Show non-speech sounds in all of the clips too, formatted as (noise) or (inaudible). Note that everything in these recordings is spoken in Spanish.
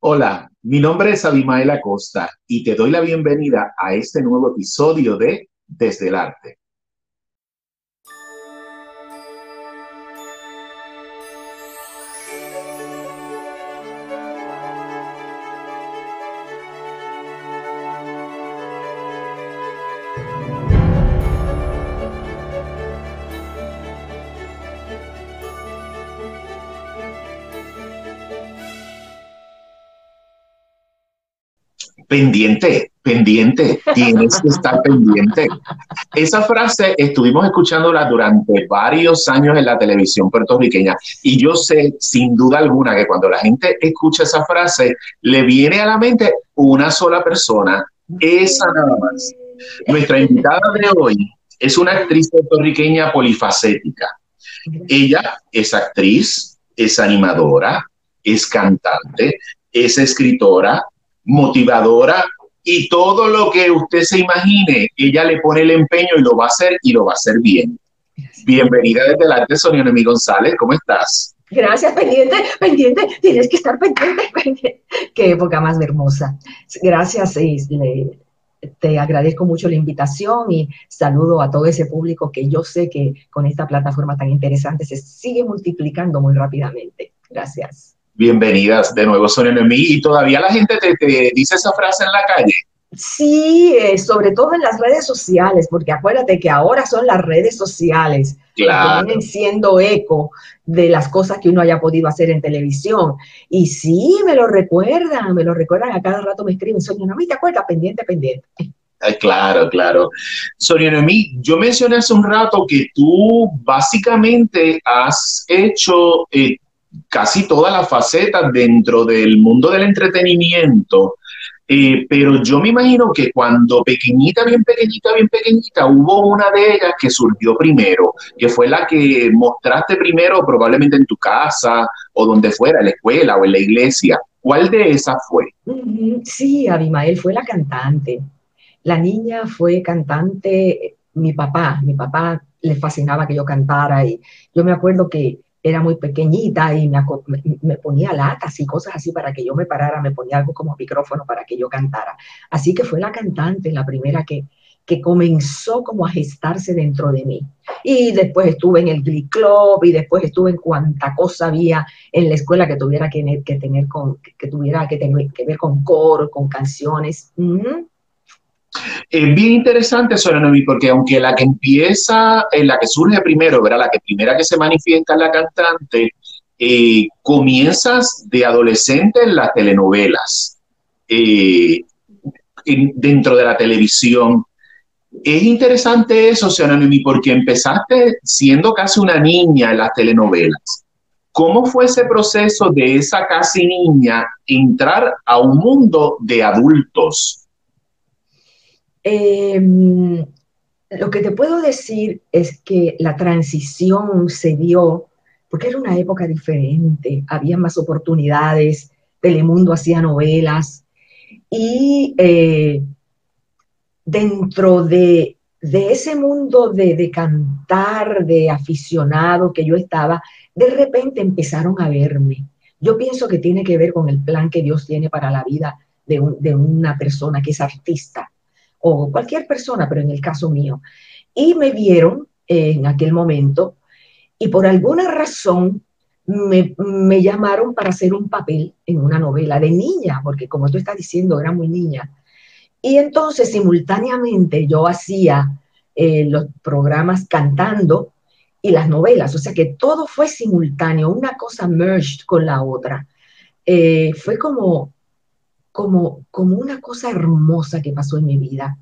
Hola, mi nombre es Abimael Acosta y te doy la bienvenida a este nuevo episodio de Desde el Arte. Pendiente, pendiente, tienes que estar pendiente. Esa frase estuvimos escuchándola durante varios años en la televisión puertorriqueña y yo sé sin duda alguna que cuando la gente escucha esa frase le viene a la mente una sola persona, esa nada más. Nuestra invitada de hoy es una actriz puertorriqueña polifacética. Ella es actriz, es animadora, es cantante, es escritora, motivadora y todo lo que usted se imagine, ella le pone el empeño y lo va a hacer y lo va a hacer bien. Bienvenida desde el arte, Sonia Noemí González, ¿cómo estás? Gracias, pendiente, pendiente, tienes que estar pendiente, (laughs) pendiente. Qué época más hermosa. Gracias, te agradezco mucho la invitación y saludo a todo ese público que yo sé que con esta plataforma tan interesante se sigue multiplicando muy rápidamente. Gracias. Bienvenidas de nuevo, Sonia Noemí. ¿Y todavía la gente te, dice esa frase en la calle? Sí, eh, sobre todo en las redes sociales, porque acuérdate que ahora son las redes sociales claro. que vienen siendo eco de las cosas que uno haya podido hacer en televisión. Y sí, me lo recuerdan, me lo recuerdan, a cada rato me escriben, Sonia Noemí, ¿te acuerdas? Pendiente, pendiente. claro, claro. Sonia Noemí, yo mencioné hace un rato que tú básicamente has hecho eh, casi todas las facetas dentro del mundo del entretenimiento. Eh, pero yo me imagino que cuando pequeñita, bien pequeñita, bien pequeñita, hubo una de ellas que surgió primero, que fue la que mostraste primero probablemente en tu casa o donde fuera, en la escuela o en la iglesia. ¿Cuál de esas fue? Sí, Abimael fue la cantante. La niña fue cantante, mi papá, mi papá le fascinaba que yo cantara y yo me acuerdo que era muy pequeñita y me, ponía latas y cosas así para que yo me parara, me ponía algo como micrófono para que yo cantara. Así que fue la cantante la primera que, que comenzó como a gestarse dentro de mí. Y después estuve en el Glee Club y después estuve en cuanta cosa había en la escuela que tuviera que, que tener con, que, tuviera que, tener, que ver con coro, con canciones. Es bien interesante, Noemí, porque aunque la que empieza, en la que surge primero, ¿verdad? La que primera que se manifiesta la cantante, eh, comienzas de adolescente en las telenovelas, eh, dentro de la televisión. Es interesante eso, Noemí, porque empezaste siendo casi una niña en las telenovelas. ¿Cómo fue ese proceso de esa casi niña entrar a un mundo de adultos? Em, lo que te puedo decir es que la transición se dio porque era una época diferente, había más oportunidades, Telemundo hacía novelas y eh, dentro de, ese mundo de, de, cantar, de aficionado que yo estaba, de repente empezaron a verme. Yo pienso que tiene que ver con el plan que Dios tiene para la vida de, de una persona que es artista o cualquier persona, pero en el caso mío. Y me vieron en aquel momento y por alguna razón me, me, llamaron para hacer un papel en una novela de niña, porque como tú estás diciendo, era muy niña. Y entonces simultáneamente yo hacía eh, los programas cantando y las novelas, o sea que todo fue simultáneo, una cosa merged con la otra. Eh, fue como como, como una cosa hermosa que pasó en mi vida.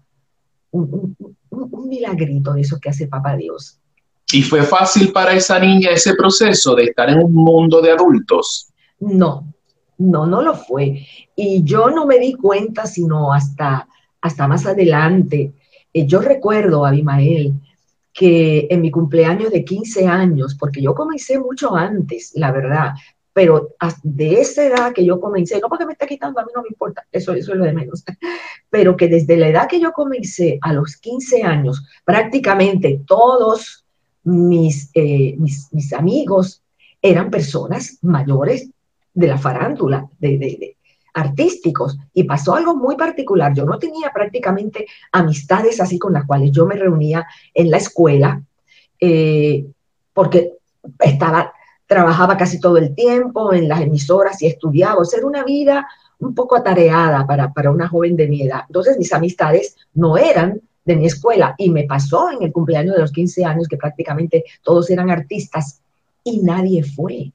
Un, un, milagrito de eso que hace Papá Dios. ¿Y fue fácil para esa niña ese proceso de estar en un mundo de adultos? No, no, no lo fue. Y yo no me di cuenta sino hasta, hasta más adelante. Eh, yo recuerdo, Abimael, que en mi cumpleaños de 15 años, porque yo comencé mucho antes, la verdad, pero de esa edad que yo comencé, no porque me está quitando, a mí no me importa, eso, eso es lo de menos, (laughs) pero que desde la edad que yo comencé, a los 15 años, prácticamente todos mis, eh, mis, mis, amigos eran personas mayores de la farándula, de, de, artísticos. Y pasó algo muy particular. Yo no tenía prácticamente amistades así con las cuales yo me reunía en la escuela, eh, porque estaba, trabajaba casi todo el tiempo en las emisoras y estudiaba. O sea, era una vida un poco atareada para, para una joven de mi edad. Entonces mis amistades no eran de mi escuela y me pasó en el cumpleaños de los 15 años que prácticamente todos eran artistas y nadie fue.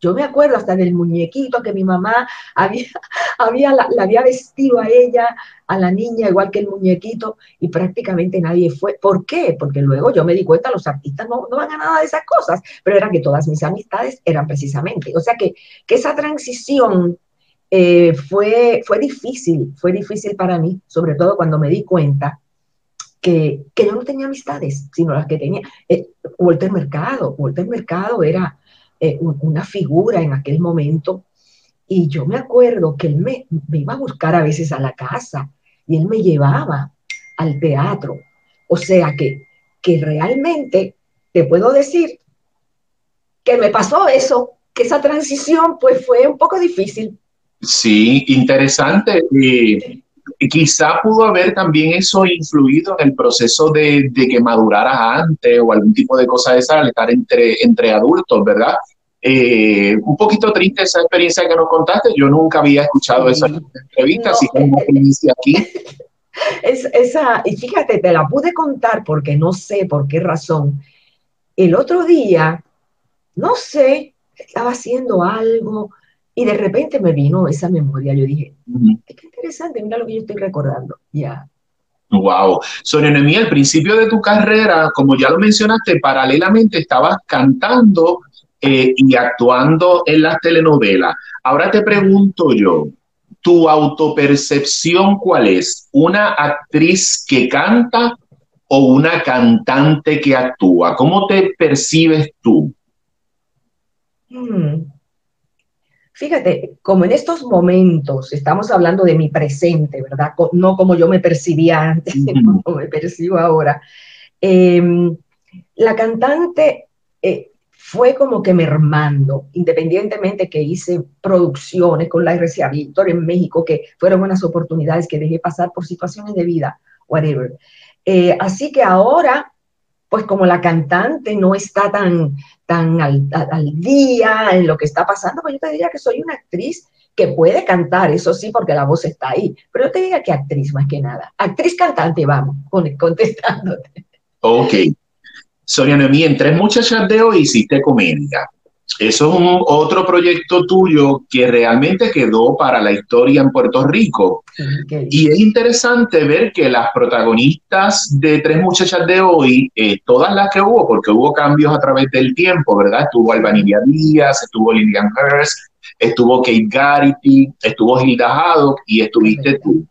Yo me acuerdo hasta del muñequito que mi mamá había, (laughs) había la, había vestido a ella, a la niña, igual que el muñequito, y prácticamente nadie fue. ¿Por qué? Porque luego yo me di cuenta, los artistas no, no van a nada de esas cosas, pero era que todas mis amistades eran precisamente. O sea que, que esa transición eh, fue, fue difícil, fue difícil para mí, sobre todo cuando me di cuenta que, que yo no tenía amistades, sino las que tenía. Eh, Walter Mercado, Walter Mercado era eh, una figura en aquel momento. Y yo me acuerdo que él me, iba a buscar a veces a la casa y él me llevaba al teatro. O sea que, que realmente te puedo decir que me pasó eso, que esa transición pues fue un poco difícil. Sí, interesante. y quizá pudo haber también eso influido en el proceso de, que maduraras antes o algún tipo de cosa de esa al estar entre, entre adultos, ¿verdad? Eh, un poquito triste esa experiencia que nos contaste. Yo nunca había escuchado esa entrevista, así que primicia aquí. (laughs) Es, esa, y fíjate, te la pude contar porque no sé por qué razón. El otro día, no sé, estaba haciendo algo, y de repente me vino esa memoria. Yo dije, qué interesante, mira lo que yo estoy recordando. Ya. Wow. Sonia Noemí, al principio de tu carrera, como ya lo mencionaste, paralelamente estabas cantando eh, y actuando en las telenovelas. Ahora te pregunto yo, ¿tu autopercepción cuál es? ¿Una actriz que canta o una cantante que actúa? ¿Cómo te percibes tú? Hmm. Fíjate, como en estos momentos estamos hablando de mi presente, ¿verdad? No como yo me percibía antes, (laughs) como me percibo ahora. Em, la cantante eh, fue como que mermando, independientemente que hice producciones con la RCA Víctor en México, que fueron unas oportunidades que dejé pasar por situaciones de vida, whatever. Eh, así que ahora pues como la cantante no está tan, tan al, día en lo que está pasando, pues yo te diría que soy una actriz que puede cantar, eso sí, porque la voz está ahí, pero yo te diría que actriz más que nada. Actriz cantante, vamos, contestándote. Ok. Sonia Noemí, en Tres Muchachas de hoy hiciste comedia. Eso es un otro proyecto tuyo que realmente quedó para la historia en Puerto Rico. y es interesante ver que las protagonistas de Tres Muchachas de hoy, eh, todas las que hubo, porque hubo cambios a través del tiempo, ¿verdad? Estuvo Albanidia Díaz, estuvo Lilian Hurst, estuvo Kate Garrity, estuvo Hilda Haddock y estuviste tú.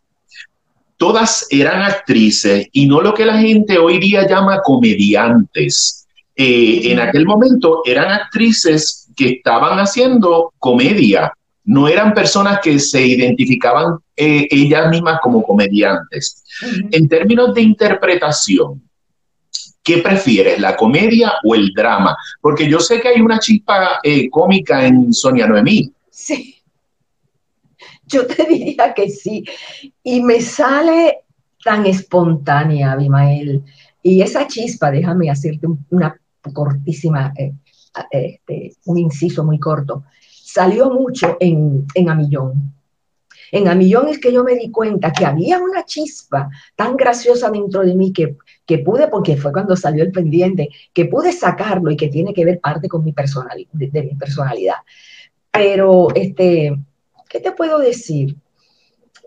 Todas eran actrices y no lo que la gente hoy día llama comediantes eh, en aquel momento eran actrices que estaban haciendo comedia, no eran personas que se identificaban eh, ellas mismas como comediantes. En términos de interpretación, ¿qué prefieres, la comedia o el drama? Porque yo sé que hay una chispa eh, cómica en Sonia Noemí. Sí, yo te (laughs) diría que sí. Y me sale tan espontánea, Abimael. Y esa chispa, déjame hacerte una cortísima, eh, este, un inciso muy corto, salió mucho en, en Amillón. En Amillón es que yo me di cuenta que había una chispa tan graciosa dentro de mí que, que pude, porque fue cuando salió el pendiente, que pude sacarlo y que tiene que ver parte con mi personalidad, de, mi personalidad. Pero, este, ¿qué te puedo decir?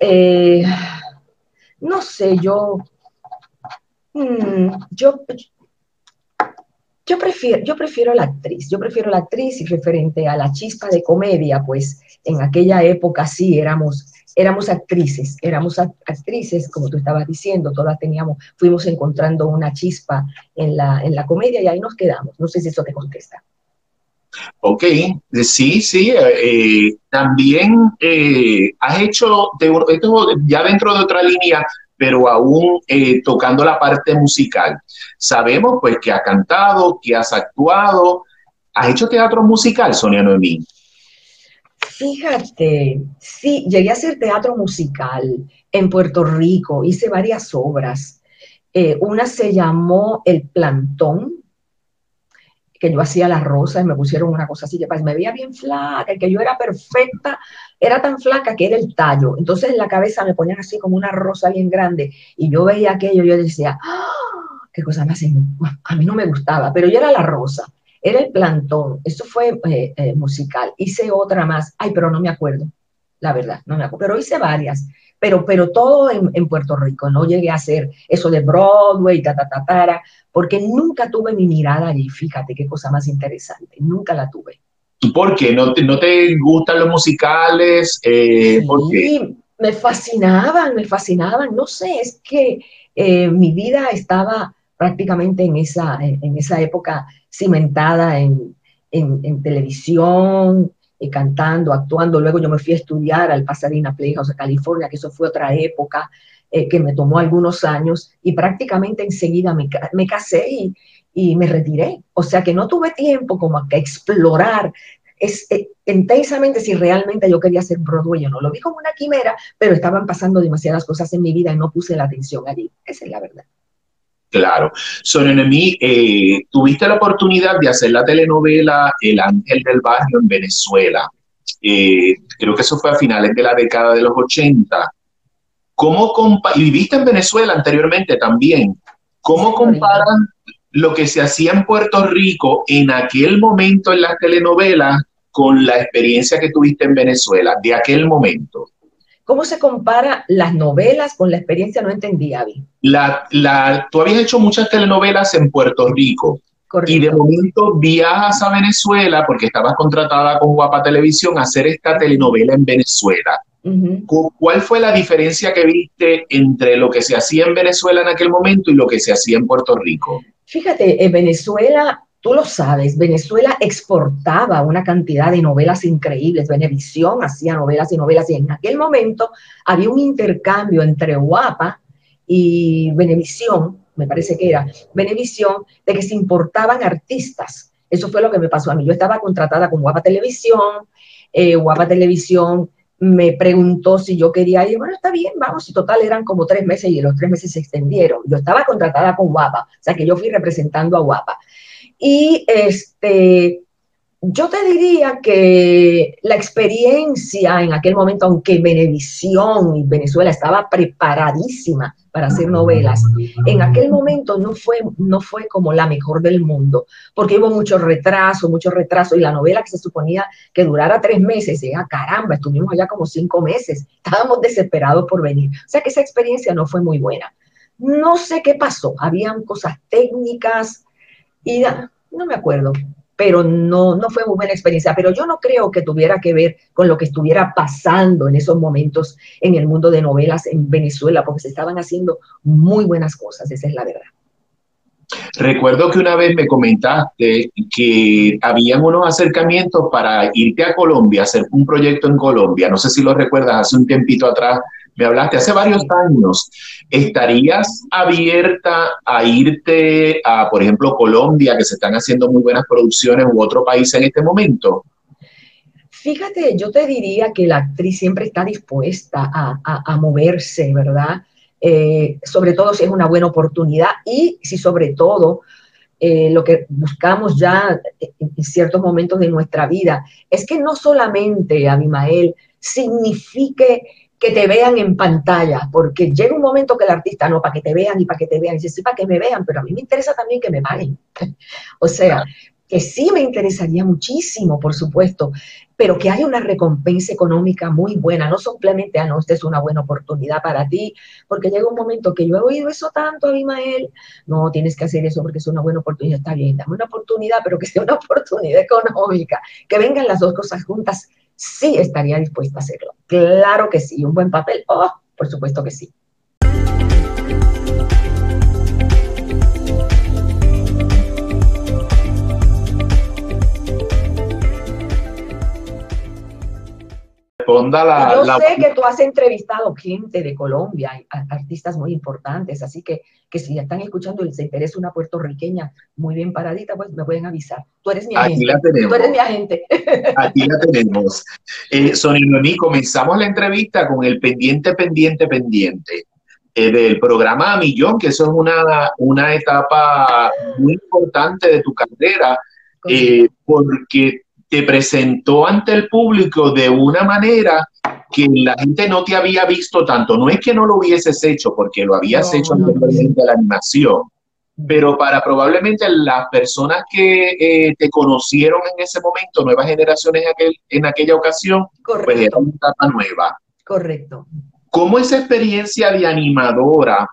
Eh, no sé, yo, mm, yo, yo prefiero, yo prefiero la actriz, yo prefiero la actriz y referente a la chispa de comedia, pues en aquella época sí éramos, éramos actrices, éramos actrices, como tú estabas diciendo, todas teníamos, fuimos encontrando una chispa en la, en la comedia y ahí nos quedamos. No sé si eso te contesta. Ok, sí, sí. Eh, también eh, has hecho, esto ya dentro de otra línea, pero aún eh, tocando la parte musical. Sabemos pues que ha cantado, que has actuado. ¿Has hecho teatro musical, Sonia Noemí? Fíjate, sí, llegué a hacer teatro musical en Puerto Rico, hice varias obras. Eh, una se llamó El Plantón, que yo hacía la rosa y me pusieron una cosa así, que me veía bien flaca, que yo era perfecta, era tan flaca que era el tallo. Entonces en la cabeza me ponían así como una rosa bien grande y yo veía aquello y yo decía, ¡Ah! qué cosa más, a mí no me gustaba, pero yo era la rosa, era el plantón, eso fue eh, eh, musical. Hice otra más, ay, pero no me acuerdo, la verdad, no me acuerdo, pero hice varias pero, pero todo en, Puerto Rico. No llegué a hacer eso de Broadway, ta, ta, ta, ta, porque nunca tuve mi mirada allí. Fíjate qué cosa más interesante, nunca la tuve. ¿Por qué? ¿No te, no te gustan los musicales? Eh, sí, me fascinaban, me fascinaban. No sé, es que eh, mi vida estaba prácticamente en esa, en, esa época cimentada en, en, en televisión, eh, cantando, actuando. Luego yo me fui a estudiar al Pasadena Playhouse, a California, que eso fue otra época eh, que me tomó algunos años y prácticamente enseguida me, me casé y, y, me retiré. O sea que no tuve tiempo como a explorar eh, intensamente si realmente yo quería ser Broadway o no. Lo vi como una quimera, pero estaban pasando demasiadas cosas en mi vida y no puse la atención allí. Esa es la verdad. Claro. Sorenemi, eh, tuviste la oportunidad de hacer la telenovela El Ángel del Barrio en Venezuela. Eh, creo que eso fue a finales de la década de los 80. ¿Cómo y viviste en Venezuela anteriormente también. ¿Cómo comparan lo que se hacía en Puerto Rico en aquel momento en las telenovelas con la experiencia que tuviste en Venezuela de aquel momento? ¿Cómo se compara las novelas con la experiencia? No entendí, Avi. La, la, tú habías hecho muchas telenovelas en Puerto Rico. Y de momento viajas a Venezuela porque estabas contratada con Guapa Televisión a hacer esta telenovela en Venezuela. ¿Cuál fue la diferencia que viste entre lo que se hacía en Venezuela en aquel momento y lo que se hacía en Puerto Rico? Fíjate, en Venezuela Tú lo sabes, Venezuela exportaba una cantidad de novelas increíbles, Venevisión hacía novelas y novelas y en aquel momento había un intercambio entre Guapa y Venevisión, me parece que era Venevisión, de que se importaban artistas. Eso fue lo que me pasó a mí. Yo estaba contratada con Guapa Televisión, eh, Guapa Televisión me preguntó si yo quería ir, bueno, está bien, vamos, y total eran como tres meses y los tres meses se extendieron. Yo estaba contratada con Guapa, o sea que yo fui representando a Guapa. Y este, yo te diría que la experiencia en aquel momento, aunque Venevisión y Venezuela estaba preparadísima para hacer novelas, en aquel momento no fue, no fue como la mejor del mundo, porque hubo mucho retraso, mucho retraso, y la novela que se suponía que durara tres meses, ya caramba, estuvimos allá como cinco meses, estábamos desesperados por venir. O sea que esa experiencia no fue muy buena. No sé qué pasó, habían cosas técnicas, y no me acuerdo, pero no, no fue muy buena experiencia. Pero yo no creo que tuviera que ver con lo que estuviera pasando en esos momentos en el mundo de novelas en Venezuela, porque se estaban haciendo muy buenas cosas, esa es la verdad. Recuerdo que una vez me comentaste que habían unos acercamientos para irte a Colombia, hacer un proyecto en Colombia. No sé si lo recuerdas, hace un tiempito atrás me hablaste hace varios años. ¿Estarías abierta a irte a, por ejemplo, Colombia, que se están haciendo muy buenas producciones, u otro país en este momento? Fíjate, yo te diría que la actriz siempre está dispuesta a, moverse, ¿verdad? Eh, sobre todo si es una buena oportunidad y si sobre todo eh, lo que buscamos ya en ciertos momentos de nuestra vida es que no solamente, Abimael, signifique que te vean en pantalla, porque llega un momento que el artista, no, para que te vean y para que te vean, y dice, sí, para que me vean, pero a mí me interesa también que me paguen. (laughs) o sea, que sí me interesaría muchísimo, por supuesto, pero que haya una recompensa económica muy buena, no simplemente, ah, no, esta es una buena oportunidad para ti, porque llega un momento que yo he oído eso tanto, Abimael, no, tienes que hacer eso porque es una buena oportunidad, está bien, dame una oportunidad, pero que sea una (laughs) oportunidad económica, que vengan las dos cosas juntas sí estaría dispuesta a hacerlo. Claro que sí, un buen papel, oh, por supuesto que sí. Responda la... Yo sé que tú has entrevistado gente de Colombia, artistas muy importantes, así que, que si están escuchando y les interesa una puertorriqueña muy bien paradita, pues me pueden avisar. Tú eres mi agente. Aquí la tenemos. Tú eres mi agente. (laughs) Aquí la tenemos. Eh, Sonia Noemí, comenzamos la entrevista con el pendiente, pendiente, pendiente eh, del programa a Millón, que eso es una, una etapa muy importante de tu carrera, eh, porque te presentó ante el público de una manera que la gente no te había visto tanto. No es que no lo hubieses hecho, porque lo habías hecho anteriormente la animación, pero para probablemente las personas que eh, te conocieron en ese momento, nuevas generaciones en, aquel, en aquella ocasión, pues era una etapa nueva. Correcto. ¿Cómo esa experiencia de animadora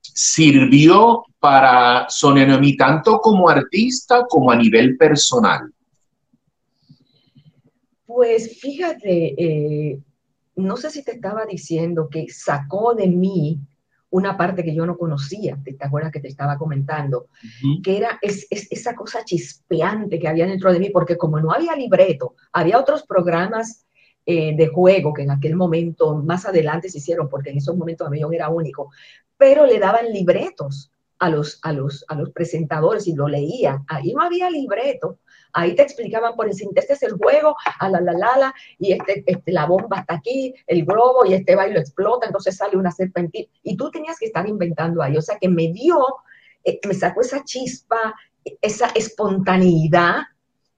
sirvió para Sonia Noemi tanto como artista como a nivel personal? Pues fíjate, eh, no sé si te estaba diciendo que sacó de mí una parte que yo no conocía, ¿te, acuerdas que te estaba comentando? Que era es, esa cosa chispeante que había dentro de mí, porque como no había libreto, había otros programas eh, de juego que en aquel momento, más adelante se hicieron, porque en esos momentos Millón era único, pero le daban libretos a los, a los, a los presentadores y lo leía. Ahí no había libreto, Ahí te explicaban por encima, este es el juego, a la la la y este, este, la bomba está aquí, el globo, y este bailo explota, entonces sale una serpentina. Y tú tenías que estar inventando ahí. O sea que me dio, eh, me sacó esa chispa, esa espontaneidad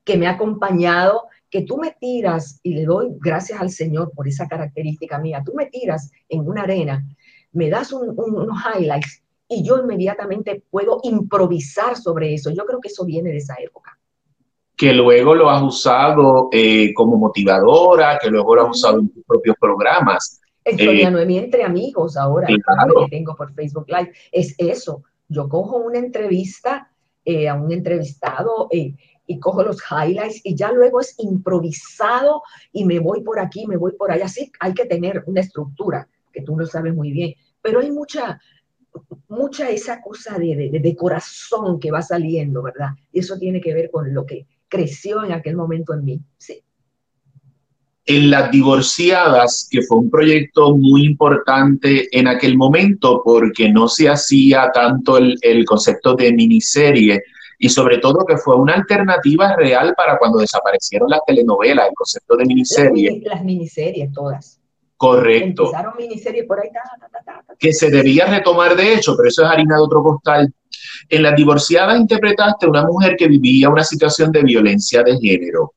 que me ha acompañado, que tú me tiras, y le doy gracias al Señor por esa característica mía, tú me tiras en una arena, me das unos highlights y yo inmediatamente puedo improvisar sobre eso. Yo creo que eso viene de esa época que luego lo has usado eh, como motivadora, que luego lo has usado en tus propios programas. Estoy eh, Noemí entre amigos ahora, que tengo por Facebook Live, es eso. Yo cojo una entrevista eh, a un entrevistado eh, y cojo los highlights y ya luego es improvisado y me voy por aquí, me voy por allá. Sí, hay que tener una estructura, que tú lo sabes muy bien, pero hay mucha, mucha esa cosa de, de, de corazón que va saliendo, ¿verdad? Y eso tiene que ver con lo que creció en aquel momento en mí. Sí. En Las Divorciadas, que fue un proyecto muy importante en aquel momento porque no se hacía tanto el, concepto de miniserie y sobre todo que fue una alternativa real para cuando desaparecieron las telenovelas, el concepto de miniserie. Las, miniseries todas. Correcto. Empezaron miniseries por ahí. que se debía retomar de hecho, pero eso es harina de otro costal. En La Divorciada interpretaste a una mujer que vivía una situación de violencia de género.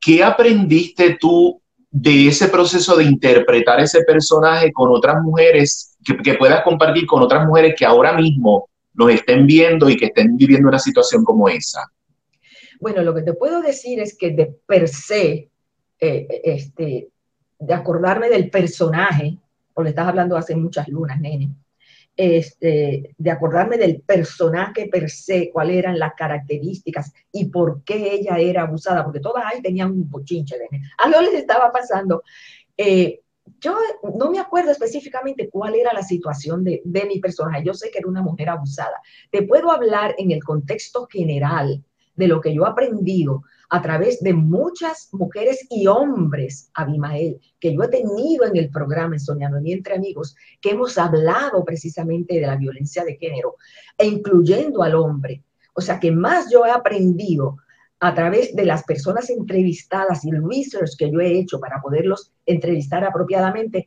¿Qué aprendiste tú de ese proceso de interpretar ese personaje con otras mujeres, que, puedas compartir con otras mujeres que ahora mismo nos estén viendo y que estén viviendo una situación como esa? Bueno, lo que te puedo decir es que de per se, eh, este, de acordarme del personaje, porque estás hablando hace muchas lunas, nene, este, de acordarme del personaje per se, cuáles eran las características y por qué ella era abusada, porque todas ahí tenían un bochinche de Algo les estaba pasando. Eh, yo no me acuerdo específicamente cuál era la situación de, de, mi personaje. Yo sé que era una mujer abusada. Te puedo hablar en el contexto general de lo que yo he aprendido a través de muchas mujeres y hombres, Abimael, que yo he tenido en el programa en Soñando y Entre Amigos, que hemos hablado precisamente de la violencia de género, e incluyendo al hombre. O sea que más yo he aprendido a través de las personas entrevistadas y el research que yo he hecho para poderlos entrevistar apropiadamente,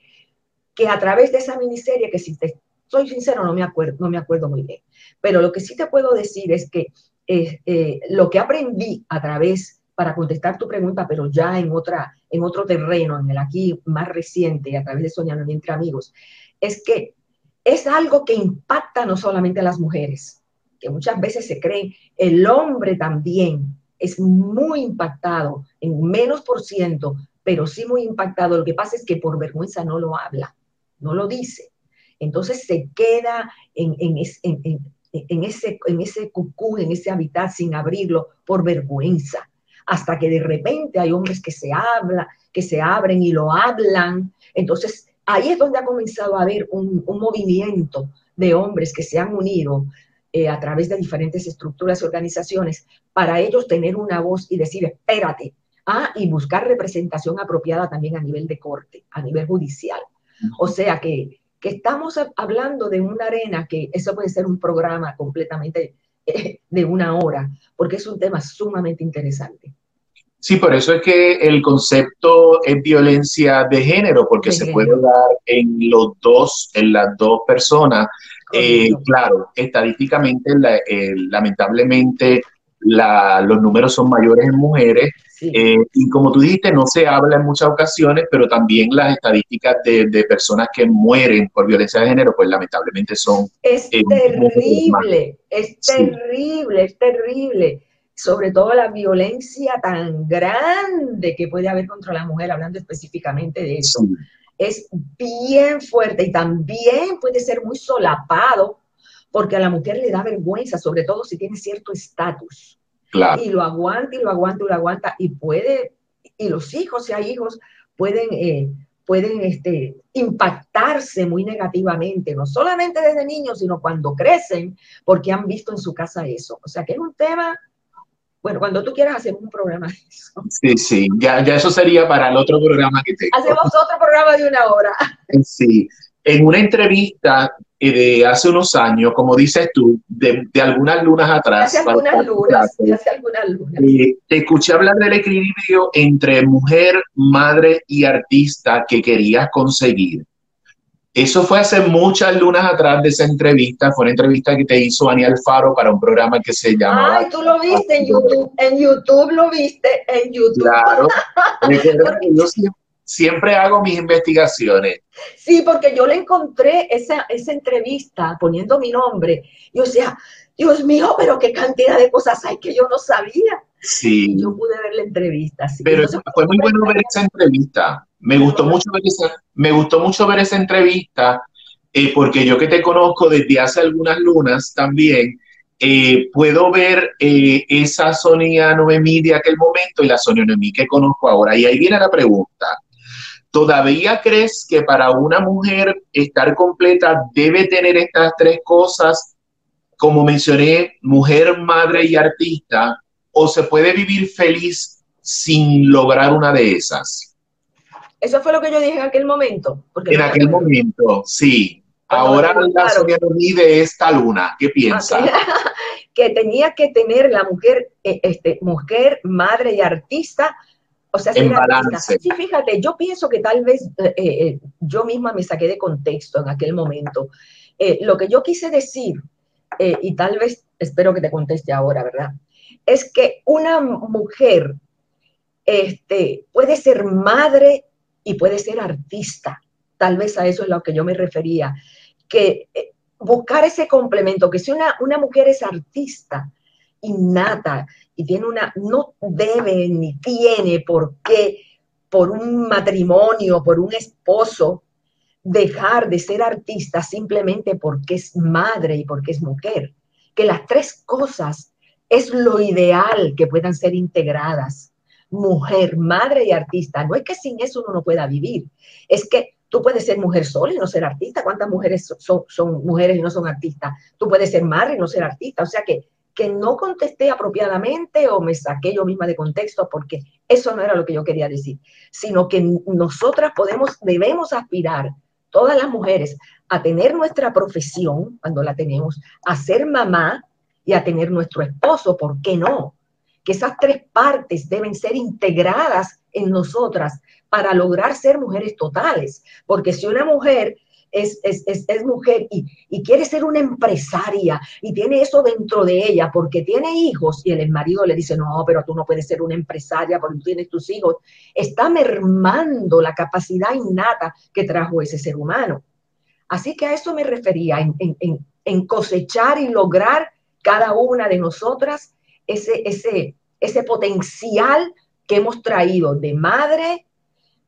que a través de esa miniserie, que si te soy sincero, no me acuerdo, no me acuerdo muy bien. Pero lo que sí te puedo decir es que eh, lo que aprendí a través, para contestar tu pregunta, pero ya en, otra, en otro terreno, en el aquí más reciente, a través de Soñando entre amigos, es que es algo que impacta no solamente a las mujeres, que muchas veces se creen, el hombre también es muy impactado, en menos por ciento, pero sí muy impactado. Lo que pasa es que por vergüenza no lo habla, no lo dice. Entonces se queda en, en, en, en ese, en ese cucú, en ese hábitat sin abrirlo por vergüenza, hasta que de repente hay hombres que se hablan, que se abren y lo hablan. Entonces, ahí es donde ha comenzado a haber un, movimiento de hombres que se han unido eh, a través de diferentes estructuras y organizaciones para ellos tener una voz y decir, espérate, Ah, y buscar representación apropiada también a nivel de corte, a nivel judicial. O sea que, que estamos hablando de una arena que eso puede ser un programa completamente eh, de una hora, porque es un tema sumamente interesante. Sí, por eso es que el concepto es violencia de género, porque se puede dar en los dos, en las dos personas. Eh, claro, estadísticamente, eh, lamentablemente, los números son mayores en mujeres. Eh, y como tú dijiste, no se habla en muchas ocasiones, pero también las estadísticas de, personas que mueren por violencia de género, pues lamentablemente son... Es terrible, es terrible, es terrible. Sobre todo la violencia tan grande que puede haber contra la mujer, hablando específicamente de eso, es bien fuerte y también puede ser muy solapado porque a la mujer le da vergüenza, sobre todo si tiene cierto estatus. Y lo aguanta y lo aguanta y lo aguanta y puede, y los hijos, si hay hijos, pueden, eh, pueden este, impactarse muy negativamente, no solamente desde niños, sino cuando crecen, porque han visto en su casa eso. O sea que es un tema bueno, cuando tú quieras hacemos un programa de eso. Sí, sí, ya, ya eso sería para el otro programa que tengo. Hacemos otro programa de una hora. Sí, en una entrevista eh, de hace unos años, como dices tú, de, algunas lunas atrás. Hace algunas lunas, hace algunas lunas. Eh, te escuché hablar del equilibrio entre mujer, madre y artista que querías conseguir. Eso fue hace muchas lunas atrás de esa entrevista, fue una entrevista que te hizo Ani Alfaro para un programa que se llama... Ay, tú lo viste en YouTube, en YouTube lo viste, en YouTube. Claro, (laughs) yo siempre, hago mis investigaciones. Sí, porque yo le encontré esa, esa entrevista poniendo mi nombre. Yo decía, Dios mío, pero qué cantidad de cosas hay que yo no sabía. Sí. yo pude ver la entrevista. Sí. Pero fue muy bueno ver esa entrevista. Me gustó mucho ver esa, me gustó mucho ver esa entrevista, eh, porque yo que te conozco desde hace algunas lunas también, eh, puedo ver eh, esa Sonia Noemí de aquel momento y la Sonia Noemí que conozco ahora. Y ahí viene la pregunta. ¿Todavía crees que para una mujer estar completa debe tener estas tres cosas, como mencioné, mujer, madre y artista, o se puede vivir feliz sin lograr una de esas? Eso fue lo que yo dije en aquel momento. en aquel momento, sí. Ahora la Sonia de esta luna, ¿qué piensa? (laughs) que tenía que tener la mujer, eh, este, mujer, madre y artista, o sea, en balance. Sí, fíjate, yo pienso que tal vez eh, eh, yo misma me saqué de contexto en aquel momento. lo que yo quise decir, y tal vez espero que te conteste ahora, ¿verdad? Es que una mujer este, puede ser madre y puede ser artista. Tal vez a eso es a lo que yo me refería, que eh, buscar ese complemento, que si una, una mujer es artista innata y tiene una, no debe ni tiene por qué, por un matrimonio, por un esposo, dejar de ser artista simplemente porque es madre y porque es mujer. Que las tres cosas es lo ideal que puedan ser integradas mujer, madre y artista. No es que sin eso uno no pueda vivir, es que tú puedes ser mujer sola y no ser artista. ¿Cuántas mujeres son, mujeres y no son artistas? Tú puedes ser madre y no ser artista. O sea que, que no contesté apropiadamente o me saqué yo misma de contexto porque eso no era lo que yo quería decir, sino que nosotras podemos, debemos aspirar, todas las mujeres, a tener nuestra profesión cuando la tenemos, a ser mamá y a tener nuestro esposo, ¿por qué no? que esas tres partes deben ser integradas en nosotras para lograr ser mujeres totales. Porque si una mujer es, es, es, mujer y, y, quiere ser una empresaria y tiene eso dentro de ella porque tiene hijos y el marido le dice, no, pero tú no puedes ser una empresaria porque tú tienes tus hijos, está mermando la capacidad innata que trajo ese ser humano. Así que a eso me refería, en, en, cosechar y lograr cada una de nosotras ese, ese, ese potencial que hemos traído de madre,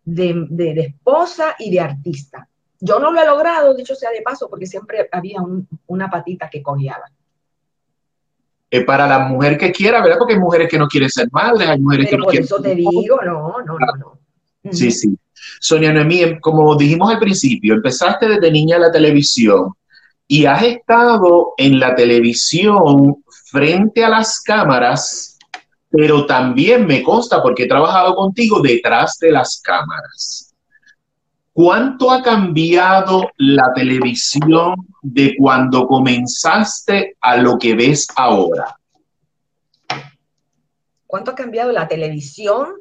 de, esposa y de artista. Yo no lo he logrado, dicho sea de paso, porque siempre había una patita que cojeaba. Eh, para la mujer que quiera, ¿verdad? Porque hay mujeres que no quieren ser madres, hay mujeres que no quieren. Por eso te digo, no, no, no, no. Sí, sí. Sonia Noemí, como dijimos al principio, empezaste desde niña la televisión y has estado en la televisión frente a las cámaras pero también me consta, porque he trabajado contigo detrás de las cámaras. ¿Cuánto ha cambiado la televisión de cuando comenzaste a lo que ves ahora? ¿Cuánto ha cambiado la televisión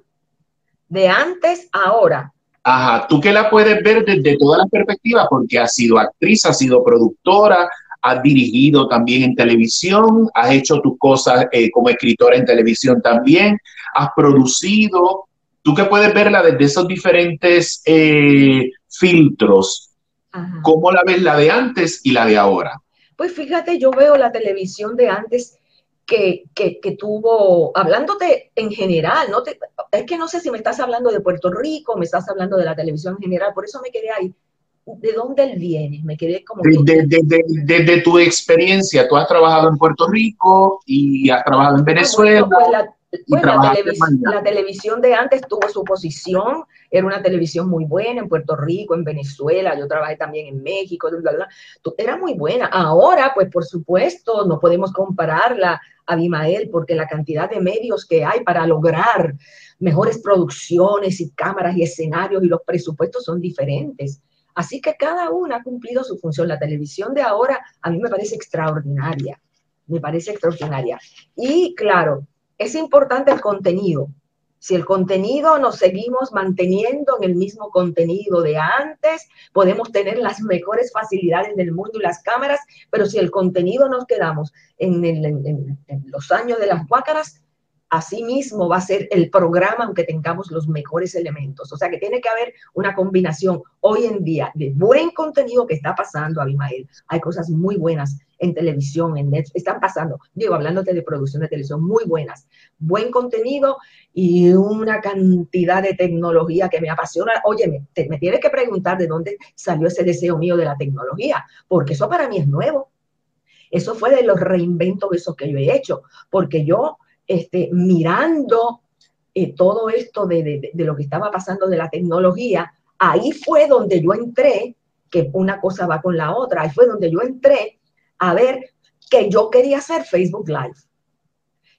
de antes a ahora? Ajá, tú que la puedes ver desde todas las perspectivas, porque has sido actriz, has sido productora, has dirigido también en televisión, has hecho tus cosas eh, como escritora en televisión también, has producido. Tú que puedes verla desde esos diferentes eh, filtros, ¿cómo la ves la de antes y la de ahora? Pues fíjate, yo veo la televisión de antes que, que, que, tuvo, hablándote en general, no te, es que no sé si me estás hablando de Puerto Rico, me estás hablando de la televisión en general, por eso me quedé ahí. ¿De dónde él viene? Me quedé como... Desde tu experiencia, tú has trabajado en Puerto Rico y has trabajado en ah, Venezuela. pues la, la, televisión de antes tuvo su posición, era una televisión muy buena en Puerto Rico, en Venezuela, yo trabajé también en México, era muy buena. Ahora, pues por supuesto, no podemos compararla a Abimael porque la cantidad de medios que hay para lograr mejores producciones y cámaras y escenarios y los presupuestos son diferentes. Así que cada una ha cumplido su función. La televisión de ahora a mí me parece extraordinaria, me parece extraordinaria. Y claro, es importante el contenido. Si el contenido nos seguimos manteniendo en el mismo contenido de antes, podemos tener las mejores facilidades del mundo y las cámaras, pero si el contenido nos quedamos en, los años de las guácaras, Asimismo va a ser el programa aunque tengamos los mejores elementos. O sea que tiene que haber una combinación hoy en día de buen contenido que está pasando, Abimael. Hay cosas muy buenas en televisión, en Netflix, están pasando, digo, hablándote de producción de televisión, muy buenas. Buen contenido y una cantidad de tecnología que me apasiona. Oye, me, me tienes que preguntar de dónde salió ese deseo mío de la tecnología, porque eso para mí es nuevo. Eso fue de los reinventos esos que yo he hecho, porque yo este, mirando eh, todo esto de, lo que estaba pasando de la tecnología, ahí fue donde yo entré, que una cosa va con la otra, ahí fue donde yo entré a ver que yo quería hacer Facebook Live.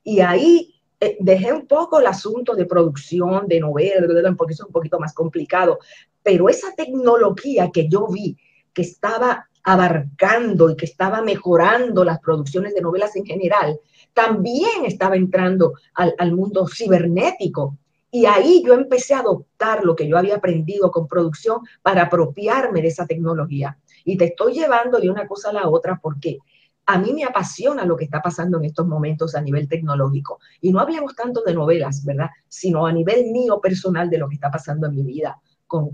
Y ahí eh, dejé un poco el asunto de producción, de novelas, porque eso es un poquito más complicado, pero esa tecnología que yo vi que estaba abarcando y que estaba mejorando las producciones de novelas en general, también estaba entrando al, mundo cibernético. Y ahí yo empecé a adoptar lo que yo había aprendido con producción para apropiarme de esa tecnología. Y te estoy llevando de una cosa a la otra porque a mí me apasiona lo que está pasando en estos momentos a nivel tecnológico. Y no hablemos tanto de novelas, ¿verdad? Sino a nivel mío personal de lo que está pasando en mi vida con,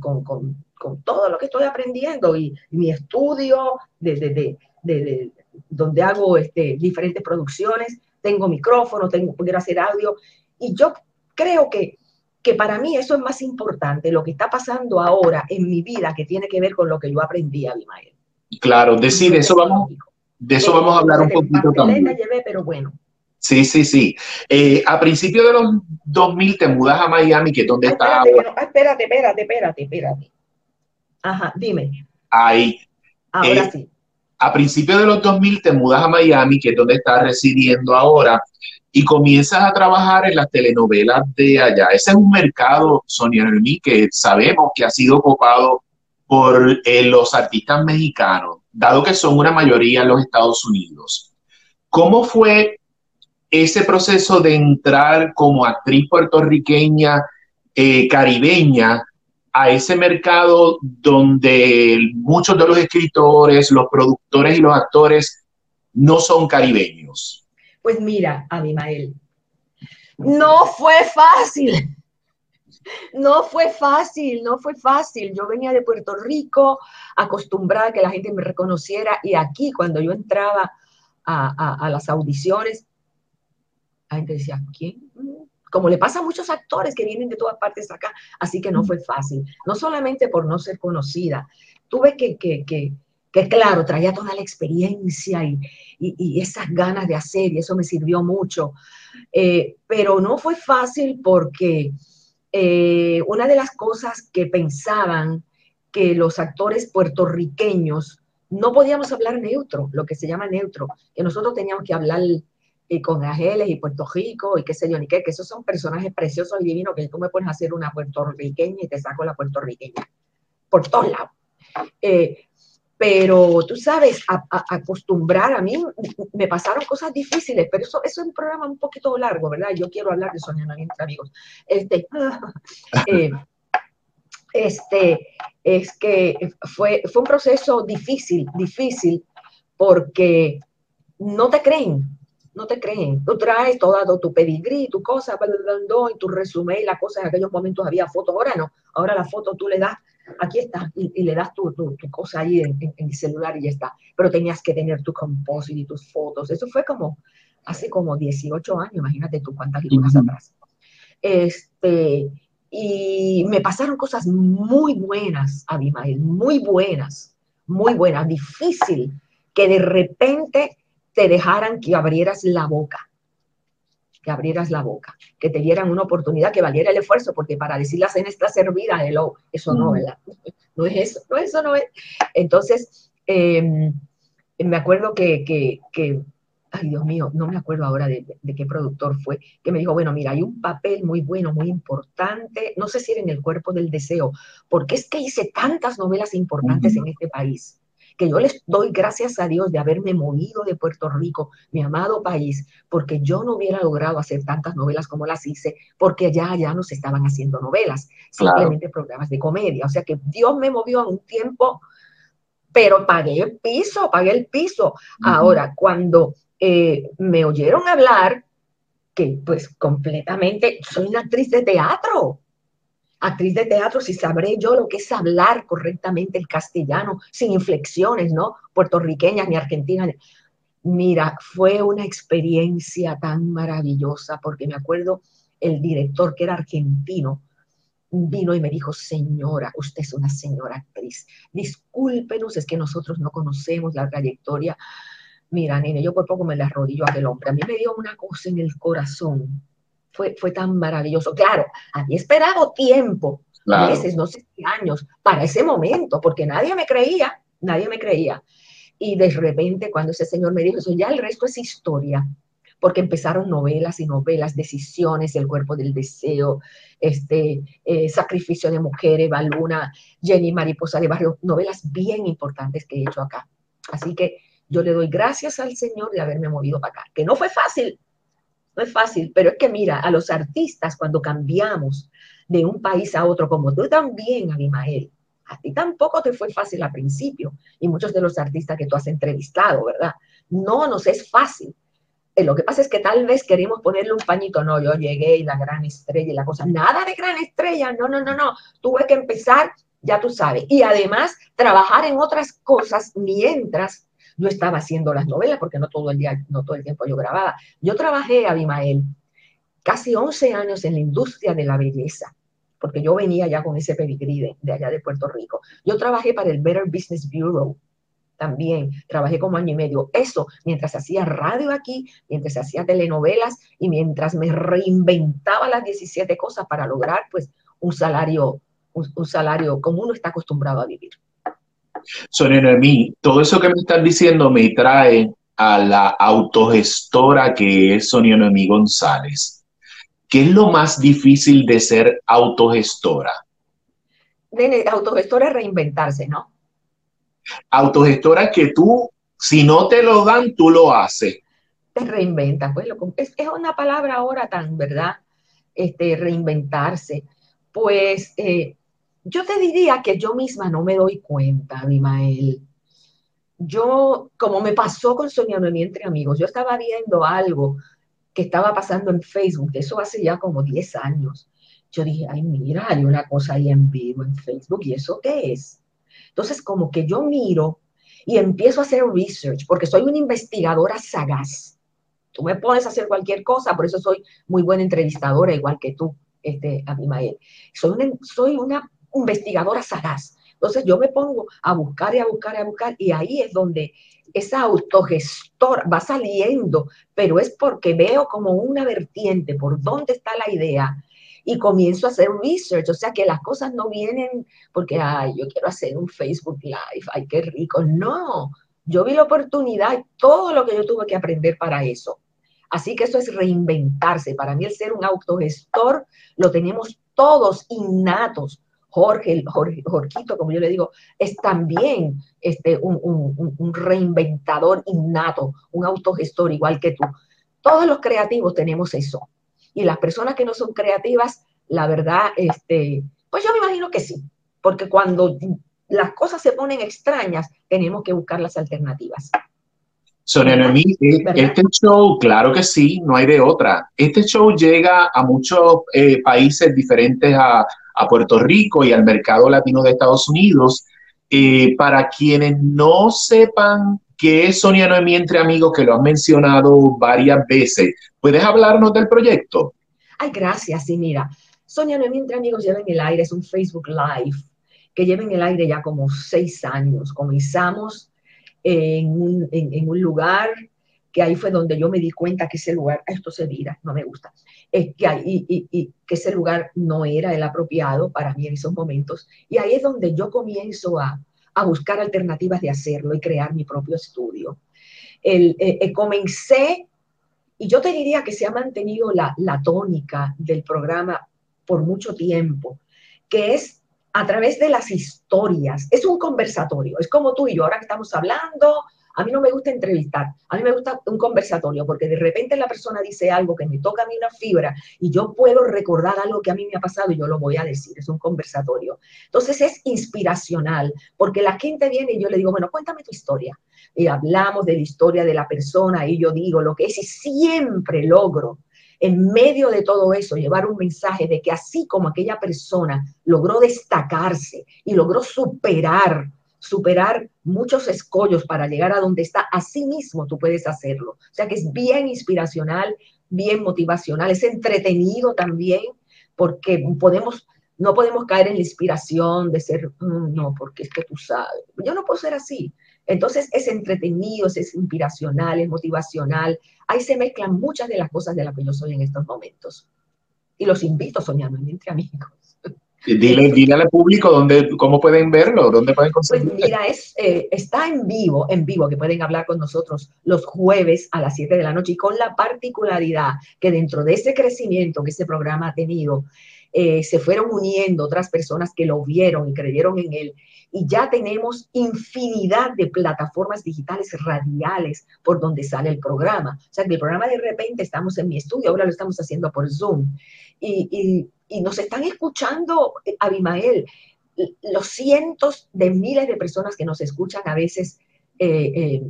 todo lo que estoy aprendiendo y, mi estudio de, de, donde hago este, diferentes producciones tengo micrófono, tengo, poder hacer audio. Y yo creo que, que para mí eso es más importante, lo que está pasando ahora en mi vida, que tiene que ver con lo que yo aprendí, Abimael. Claro, decir, de eso vamos, de eso vamos a hablar un poquito también. llevé, pero bueno. Sí, sí, sí. Eh, a principios de los 2000 te mudas a Miami, que es donde está Espérate, espérate, espérate, espérate. Ajá, dime. Ahí. Ahora eh, sí a principios de los 2000 te mudas a Miami, que es donde estás residiendo ahora, y comienzas a trabajar en las telenovelas de allá. Ese es un mercado, Sonia Hermí, que sabemos que ha sido copado por eh, los artistas mexicanos, dado que son una mayoría en los Estados Unidos. ¿Cómo fue ese proceso de entrar como actriz puertorriqueña, eh, caribeña, a ese mercado donde muchos de los escritores, los productores y los actores no son caribeños? Pues mira, Abimael, no fue fácil. No fue fácil, no fue fácil. Yo venía de Puerto Rico, acostumbrada a que la gente me reconociera y aquí cuando yo entraba a, a las audiciones, la gente decía, ¿quién? Como le pasa a muchos actores que vienen de todas partes acá, así que no fue fácil, no solamente por no ser conocida, tuve que, que, que, que claro, traía toda la experiencia y, y, esas ganas de hacer, y eso me sirvió mucho, eh, pero no fue fácil porque eh, una de las cosas que pensaban que los actores puertorriqueños no podíamos hablar neutro, lo que se llama neutro, que nosotros teníamos que hablar y con Ángeles y Puerto Rico y qué sé yo, ni qué, que esos son personajes preciosos y divinos que tú me puedes hacer una puertorriqueña y te saco la puertorriqueña, por todos lados. Eh, pero tú sabes, acostumbrar, a mí me pasaron cosas difíciles, pero eso, eso es un programa un poquito largo, ¿verdad? Yo quiero hablar de soñamiento, amigos. Este, (laughs) eh, este, es que fue, fue un proceso difícil, difícil, porque no te creen, no te creen. Tú traes todo tu pedigrí, tu cosa, y tu resumen, y la cosa en aquellos momentos había fotos, ahora no, ahora la foto tú le das, aquí está, y, le das tu, tu, cosa ahí en, el celular y ya está. Pero tenías que tener tu composite y tus fotos. Eso fue como hace como 18 años, imagínate tú cuántas libras atrás. Este, y me pasaron cosas muy buenas, Abimael, muy buenas, muy buenas, difícil que de repente te dejaran que abrieras la boca, que abrieras la boca, que te dieran una oportunidad que valiera el esfuerzo, porque para decir la cena está servida, hello, eso no, ¿verdad? (laughs) No es eso, no, eso no es. Entonces, em, me acuerdo que, que, ay Dios mío, no me acuerdo ahora de, qué productor fue, que me dijo, bueno, mira, hay un papel muy bueno, muy importante, no sé si era en el cuerpo del deseo, porque es que hice tantas novelas importantes en este país que yo les doy gracias a Dios de haberme movido de Puerto Rico, mi amado país, porque yo no hubiera logrado hacer tantas novelas como las hice, porque ya ya no se estaban haciendo novelas, simplemente programas de comedia. O sea que Dios me movió en un tiempo, pero pagué el piso, pagué el piso. Ahora, cuando eh, me oyeron hablar, que pues completamente, soy una actriz de teatro, actriz de teatro, si sabré yo lo que es hablar correctamente el castellano, sin inflexiones, ¿no? Puertorriqueñas ni argentinas. Mira, fue una experiencia tan maravillosa porque me acuerdo el director que era argentino, vino y me dijo, señora, usted es una señora actriz, discúlpenos, es que nosotros no conocemos la trayectoria. Mira, nene, yo por poco me la arrodillo a aquel hombre. A mí me dio una cosa en el corazón fue, fue tan maravilloso. Claro, había esperado tiempo, meses, no sé si años, para ese momento, porque nadie me creía, nadie me creía. Y de repente cuando ese señor me dijo eso, ya el resto es historia, porque empezaron novelas y novelas, decisiones, el cuerpo del deseo, este, eh, sacrificio de mujeres, Baluna, Jenny Mariposa de Barrio, novelas bien importantes que he hecho acá. Así que yo le doy gracias al Señor de haberme movido para acá, que no fue fácil, no es fácil, pero es que mira, a los artistas cuando cambiamos de un país a otro, como tú también, Abimael, a ti tampoco te fue fácil al principio, y muchos de los artistas que tú has entrevistado, ¿verdad? No nos es fácil. Eh, lo que pasa es que tal vez queremos ponerle un pañito, no, yo llegué y la gran estrella y la cosa, nada de gran estrella, no, no, no, no, tuve que empezar, ya tú sabes, y además trabajar en otras cosas mientras yo estaba haciendo las novelas porque no todo el día, no todo el tiempo yo grababa. Yo trabajé, Abimael, casi 11 años en la industria de la belleza, porque yo venía ya con ese pedigrí de, allá de Puerto Rico. Yo trabajé para el Better Business Bureau también, trabajé como año y medio. Eso, mientras hacía radio aquí, mientras hacía telenovelas y mientras me reinventaba las 17 cosas para lograr pues un salario, un salario como uno está acostumbrado a vivir. Sonia Noemí, todo eso que me están diciendo me trae a la autogestora que es Sonia Noemí González. ¿Qué es lo más difícil de ser autogestora? Autogestora es reinventarse, ¿no? Autogestora que tú, si no te lo dan, tú lo haces. Te reinventas, pues es, es una palabra ahora tan, ¿verdad? Este, reinventarse. Pues eh, yo te diría que yo misma no me doy cuenta, Abimael. Yo, como me pasó con Sonia Noemí entre amigos, yo estaba viendo algo que estaba pasando en Facebook, eso hace ya como 10 años. Yo dije, ay, mira, hay una cosa ahí en vivo en Facebook, ¿y eso qué es? Entonces, como que yo miro y empiezo a hacer research, porque soy una investigadora sagaz. Tú me pones a hacer cualquier cosa, por eso soy muy buena entrevistadora, igual que tú, este, Abimael. Soy una, soy una investigadora sagaz. Entonces yo me pongo a buscar y a buscar y a buscar y ahí es donde esa autogestora va saliendo, pero es porque veo como una vertiente por dónde está la idea y comienzo a hacer research, o sea que las cosas no vienen porque, ay, yo quiero hacer un Facebook Live, ay, qué rico, no, yo vi la oportunidad y todo lo que yo tuve que aprender para eso. Así que eso es reinventarse. Para mí el ser un autogestor lo tenemos todos innatos. Jorge, Jorge Jorquito, como yo le digo, es también este, un, un, un reinventador innato, un autogestor igual que tú. Todos los creativos tenemos eso. Y las personas que no son creativas, la verdad, este, pues yo me imagino que sí, porque cuando las cosas se ponen extrañas, tenemos que buscar las alternativas. Sonia Noemí, eh, este show, claro que sí, no hay de otra. Este show llega a muchos eh, países diferentes a, Puerto Rico y al mercado latino de Estados Unidos. Eh, para quienes no sepan qué es Sonia Noemí entre amigos, que lo han mencionado varias veces, ¿puedes hablarnos del proyecto? Ay, gracias. Sí, mira, Sonia Noemí entre amigos lleva en el aire, es un Facebook Live que lleva en el aire ya como seis años. Comenzamos en un, en, un lugar que ahí fue donde yo me di cuenta que ese lugar, esto se vira, no me gusta, es que, ahí, y, y, que ese lugar no era el apropiado para mí en esos momentos. Y ahí es donde yo comienzo a, a buscar alternativas de hacerlo y crear mi propio estudio. El, eh, eh, comencé, y yo te diría que se ha mantenido la, la tónica del programa por mucho tiempo, que es a través de las historias. Es un conversatorio, es como tú y yo, ahora que estamos hablando, a mí no me gusta entrevistar, a mí me gusta un conversatorio, porque de repente la persona dice algo que me toca a mí una fibra y yo puedo recordar algo que a mí me ha pasado y yo lo voy a decir, es un conversatorio. Entonces es inspiracional, porque la gente viene y yo le digo, bueno, cuéntame tu historia. Y hablamos de la historia de la persona y yo digo lo que es y siempre logro en medio de todo eso, llevar un mensaje de que así como aquella persona logró destacarse y logró superar, superar muchos escollos para llegar a donde está, así mismo tú puedes hacerlo. O sea que es bien inspiracional, bien motivacional, es entretenido también, porque podemos, no podemos caer en la inspiración de ser, mm, no, porque es que tú sabes, yo no puedo ser así. Entonces es entretenido, es inspiracional, es motivacional. Ahí se mezclan muchas de las cosas de las que yo soy en estos momentos. Y los invito a soñar entre amigos. Dile, dile al público dónde, cómo pueden verlo, dónde pueden conseguirlo. Pues mira, es, eh, está en vivo, en vivo, que pueden hablar con nosotros los jueves a las 7 de la noche y con la particularidad que dentro de ese crecimiento que ese programa ha tenido, eh, se fueron uniendo otras personas que lo vieron y creyeron en él y ya tenemos infinidad de plataformas digitales radiales por donde sale el programa. O sea, que el programa de repente estamos en mi estudio, ahora lo estamos haciendo por Zoom y, nos están escuchando, eh, Abimael, los cientos de miles de personas que nos escuchan a veces eh,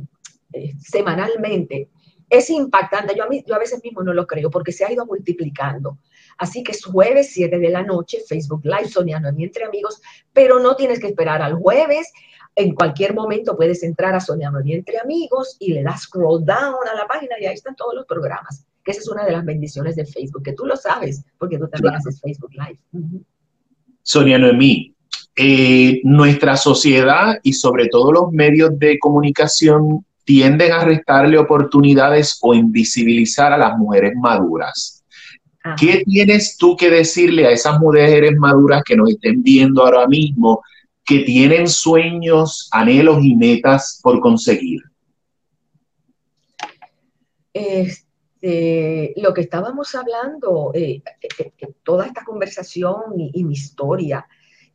eh, semanalmente. Es impactante, yo a, mí, yo a veces mismo no lo creo porque se ha ido multiplicando. Así que es jueves 7 de la noche, Facebook Live, Soñando en Entre Amigos, pero no tienes que esperar al jueves. En cualquier momento puedes entrar a Soñando Entre Amigos y le das scroll down a la página y ahí están todos los programas. Que esa es una de las bendiciones de Facebook, que tú lo sabes, porque tú también haces Facebook Live. Sonia Noemí, eh, nuestra sociedad y sobre todo los medios de comunicación tienden a restarle oportunidades o invisibilizar a las mujeres maduras. ¿Qué tienes tú que decirle a esas mujeres maduras que nos estén viendo ahora mismo, que tienen sueños, anhelos y metas por conseguir? Este, lo que estábamos hablando, eh, eh, eh, toda esta conversación y, mi historia,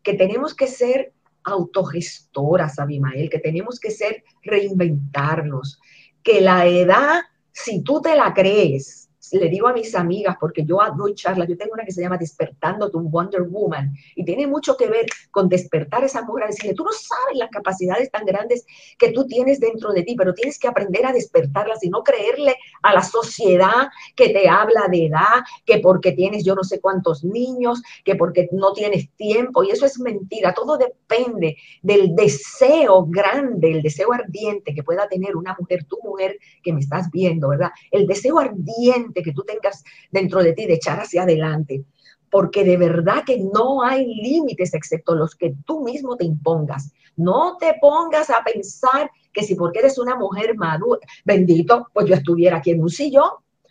que tenemos que ser autogestoras, Abimael, que tenemos que ser reinventarnos, que la edad, si tú te la crees, le digo a mis amigas, porque yo doy charlas, yo tengo una que se llama Despertando tu Wonder Woman, y tiene mucho que ver con despertar esa mujer, decirle, tú no sabes las capacidades tan grandes que tú tienes dentro de ti, pero tienes que aprender a despertarlas y no creerle a la sociedad que te habla de edad, que porque tienes yo no sé cuántos niños, que porque no tienes tiempo, y eso es mentira, todo depende del deseo grande, el deseo ardiente que pueda tener una mujer, tu mujer que me estás viendo, ¿verdad? El deseo ardiente que tú tengas dentro de ti de echar hacia adelante, porque de verdad que no hay límites excepto los que tú mismo te impongas. No te pongas a pensar que si porque eres una mujer madura, bendito, pues yo estuviera aquí en un sillón,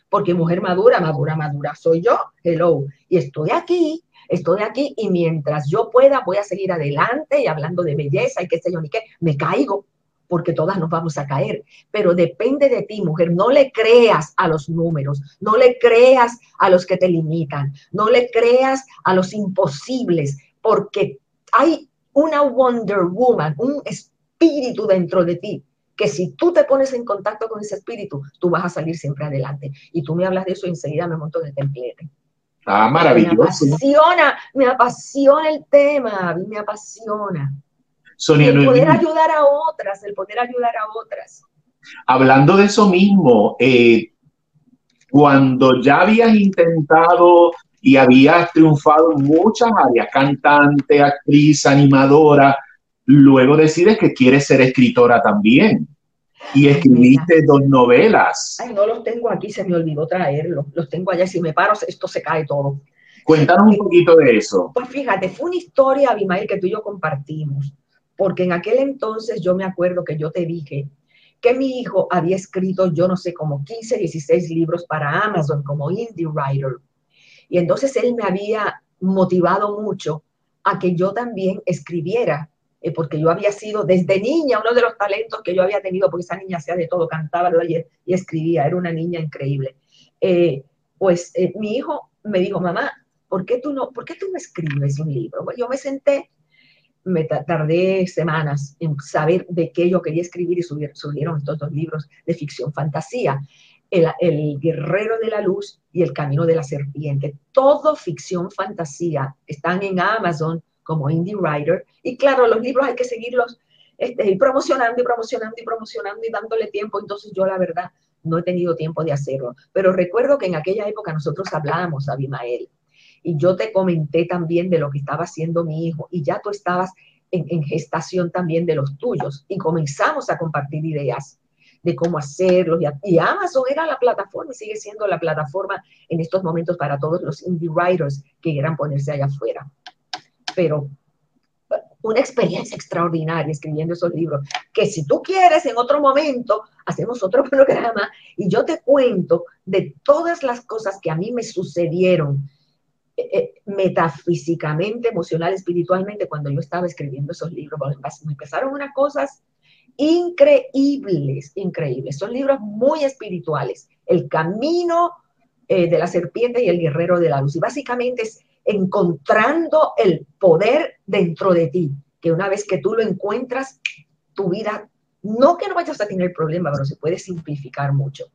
porque mujer madura, madura, madura soy yo, hello, y estoy aquí, estoy aquí y mientras yo pueda voy a seguir adelante y hablando de belleza y qué sé yo ni qué, me caigo, porque todas nos vamos a caer, pero depende de ti, mujer, no le creas a los números, no le creas a los que te limitan, no le creas a los imposibles, porque hay una Wonder Woman, un espíritu dentro de ti que si tú te pones en contacto con ese espíritu, tú vas a salir siempre adelante. Y tú me hablas de eso y enseguida me monto en el templete. Ah, maravilloso. Me apasiona, me apasiona el tema, me apasiona. Sonia, el poder ayudar a otras, el poder ayudar a otras. Hablando de eso mismo, eh, cuando ya habías intentado y habías triunfado en muchas áreas, cantante, actriz, animadora, Luego decides que quieres ser escritora también. Y escribiste dos novelas. Ay, no los tengo aquí, se me olvidó traerlos. Los tengo allá. Si me paro, esto se cae todo. Cuéntanos un poquito de eso. Pues fíjate, fue una historia, Abimael, que tú y yo compartimos. Porque en aquel entonces yo me acuerdo que yo te dije que mi hijo había escrito, yo no sé, como 15, 16 libros para Amazon como indie writer. Y entonces él me había motivado mucho a que yo también escribiera eh, porque yo había sido desde niña uno de los talentos que yo había tenido, porque esa niña hacía de todo, cantaba y, escribía, era una niña increíble. Eh, pues eh, mi hijo me dijo, mamá, ¿por qué tú no, por qué tú no escribes un libro? yo me senté, me tardé semanas en saber de qué yo quería escribir y subieron estos dos libros de ficción fantasía. El, el, Guerrero de la Luz y El Camino de la Serpiente. Todo ficción fantasía. Están en Amazon como indie writer. Y claro, los libros hay que seguirlos este, promocionando y promocionando y promocionando y dándole tiempo. Entonces yo la verdad no he tenido tiempo de hacerlo. Pero recuerdo que en aquella época nosotros hablábamos, Abimael, y yo te comenté también de lo que estaba haciendo mi hijo y ya tú estabas en, gestación también de los tuyos y comenzamos a compartir ideas de cómo hacerlo. Y, Amazon era la plataforma y sigue siendo la plataforma en estos momentos para todos los indie writers que quieran ponerse allá afuera pero una experiencia extraordinaria escribiendo esos libros, que si tú quieres en otro momento, hacemos otro (laughs) programa y yo te cuento de todas las cosas que a mí me sucedieron metafísicamente, emocional, espiritualmente, cuando yo estaba escribiendo esos libros. Me empezaron unas cosas increíbles, increíbles. Son libros muy espirituales. El camino eh, de la serpiente y el guerrero de la luz. Y básicamente es encontrando el poder dentro de ti, que una vez que tú lo encuentras, tu vida, no que no vayas a tener problemas, pero se puede simplificar mucho.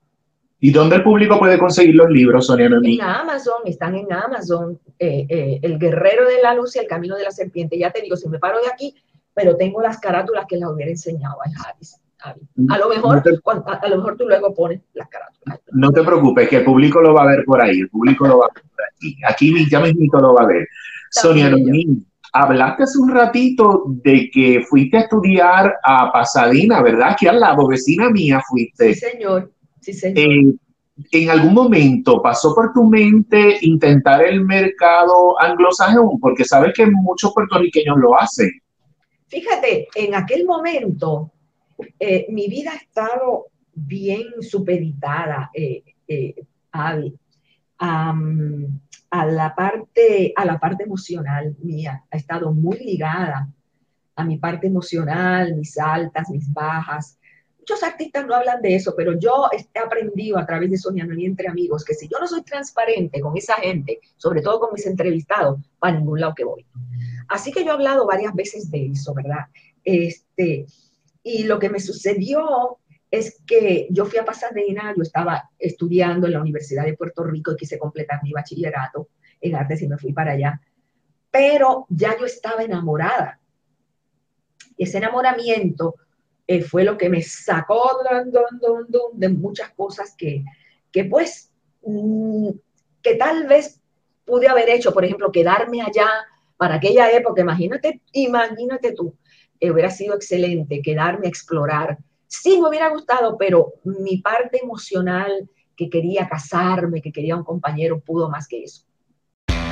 ¿Y dónde el público puede conseguir los libros, Sonia Noemí? En Amazon, están en Amazon, eh, eh, El Guerrero de la Luz y El Camino de la Serpiente. Ya te digo, si me paro de aquí, pero tengo las carátulas que las hubiera enseñado a Javis. A lo mejor, a, lo mejor tú luego pones las carátulas. No te preocupes, que el público lo va a ver por ahí, el público lo va a ver por aquí. Aquí ya mismo lo va a ver. Sonia Noemí, hablaste hace un ratito de que fuiste a estudiar a Pasadena, ¿verdad? Que al lado, vecina mía fuiste. Sí, señor. Sí, señor. ¿En algún momento pasó por tu mente intentar el mercado anglosajón? Porque sabes que muchos puertorriqueños lo hacen. Fíjate, en aquel momento eh, mi vida ha estado bien supeditada eh, eh, a, la parte, a la parte emocional mía, ha estado muy ligada a mi parte emocional, mis altas, mis bajas. Muchos artistas no hablan de eso, pero yo he aprendido a través de Soñando y entre amigos que si yo no soy transparente con esa gente, sobre todo con mis entrevistados, para ningún lado que voy. Así que yo he hablado varias veces de eso, ¿verdad? Este, y lo que me sucedió es que yo fui a Pasadena, yo estaba estudiando en la Universidad de Puerto Rico y quise completar mi bachillerato en artes y me fui para allá. Pero ya yo estaba enamorada. Ese enamoramiento eh, fue lo que me sacó de muchas cosas que, que pues, mm, que tal vez pude haber hecho, por ejemplo, quedarme allá para aquella época, imagínate, imagínate tú, hubiera sido excelente quedarme a explorar. Sí, me hubiera gustado, pero mi parte emocional que quería casarme, que quería un compañero, pudo más que eso.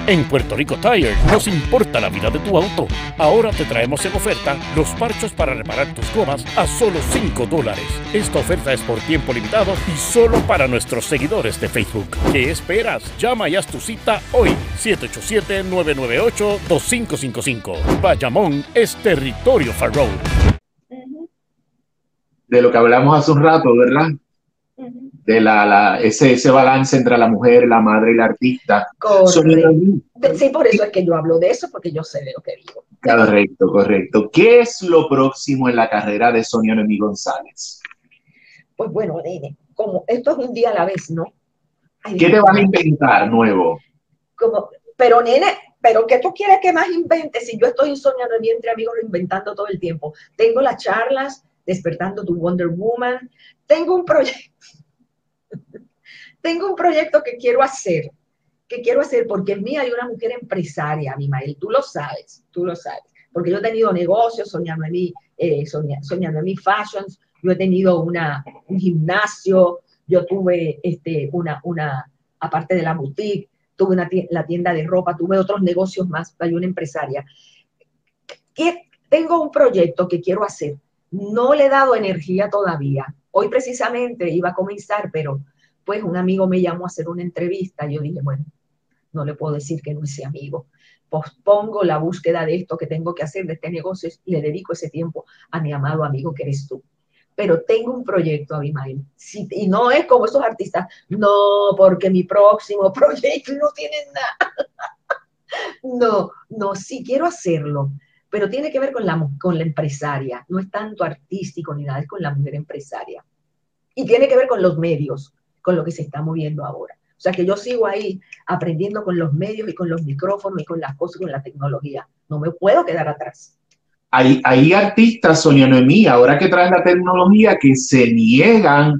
En Puerto Rico Tire nos importa la vida de tu auto. Ahora te traemos en oferta los parchos para reparar tus gomas a solo 5 dólares. Esta oferta es por tiempo limitado y solo para nuestros seguidores de Facebook. ¿Qué esperas? Llama y haz tu cita hoy. 787-998-2555. Bayamón es territorio Farrow. de lo que hablamos hace un rato, ¿verdad? De la, ese, ese balance entre la mujer, la madre y la artista. Sí, por eso es que yo hablo de eso, porque yo sé de lo que digo. Correcto, correcto. ¿Qué es lo próximo en la carrera de Sonia Noemí González? Pues bueno, nene, como esto es un día a la vez, ¿no? ¿Qué te van a inventar nuevo? Como, pero nene, pero ¿qué tú quieres que más invente si yo estoy soñando entre amigos inventando todo el tiempo? Tengo las charlas, despertando tu Wonder Woman, tengo un proyecto, tengo un proyecto que quiero hacer, que quiero hacer porque en mí hay una mujer empresaria, mi Mael, tú lo sabes, tú lo sabes, porque yo he tenido negocios soñando en eh, soñando en mí fashions, yo he tenido una, un gimnasio, yo tuve este, una, una, aparte de la boutique, tuve una la tienda de ropa, tuve otros negocios más, hay una empresaria. tengo un proyecto que quiero hacer, no le he dado energía todavía. Hoy precisamente iba a comenzar, pero pues un amigo me llamó a hacer una entrevista. Yo dije, bueno, no le puedo decir que no es amigo. Pospongo la búsqueda de esto que tengo que hacer, de este negocio, y le dedico ese tiempo a mi amado amigo que eres tú pero tengo un proyecto, Abimael. y no es como esos artistas, no, porque mi próximo (laughs) proyecto no tiene nada. (laughs) no, no, sí quiero hacerlo, pero tiene que ver con la, con la empresaria. No es tanto artístico ni nada, es con la mujer empresaria. Y tiene que ver con los medios, con lo que se está moviendo ahora. O sea que yo sigo ahí aprendiendo con los medios y con los micrófonos y con las cosas, con la tecnología. No me puedo quedar atrás. Hay, hay artistas, Sonia Noemí, ahora que traen la tecnología, que se niegan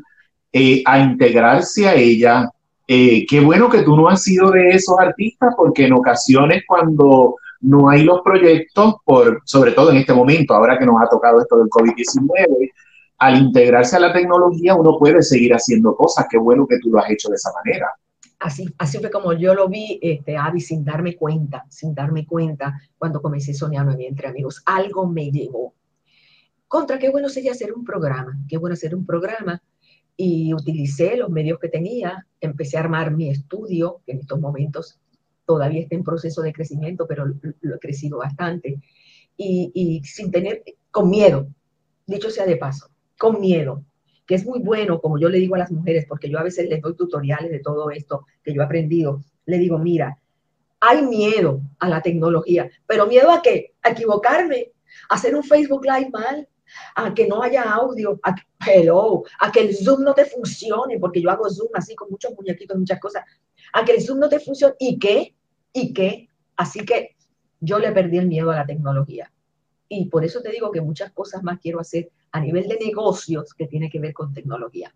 eh, a integrarse a ella. Eh, qué bueno que tú no has sido de esos artistas, porque en ocasiones cuando no hay los proyectos, por, sobre todo en este momento, ahora que nos ha tocado esto del COVID-19, al integrarse a la tecnología uno puede seguir haciendo cosas. Qué bueno que tú lo has hecho de esa manera así, así fue como yo lo vi, este, sin darme cuenta, sin darme cuenta, cuando comencé soñando entre amigos. Algo me llevó. Contra, qué bueno sería hacer un programa, qué bueno hacer un programa. Y utilicé los medios que tenía, empecé a armar mi estudio, que en estos momentos todavía está en proceso de crecimiento, pero lo, he crecido bastante. Y, y sin tener, con miedo, dicho sea de paso, con miedo, que es muy bueno, como yo le digo a las mujeres, porque yo a veces les doy tutoriales de todo esto que yo he aprendido, le digo, mira, hay miedo a la tecnología, pero miedo a qué? A equivocarme, a hacer un Facebook Live mal, a que no haya audio, a, hello, a que el Zoom no te funcione, porque yo hago Zoom así con muchos muñequitos, muchas cosas, a que el Zoom no te funcione, ¿y qué? ¿Y qué? Así que yo le perdí el miedo a la tecnología. Y por eso te digo que muchas cosas más quiero hacer a nivel de negocios que tiene que ver con tecnología.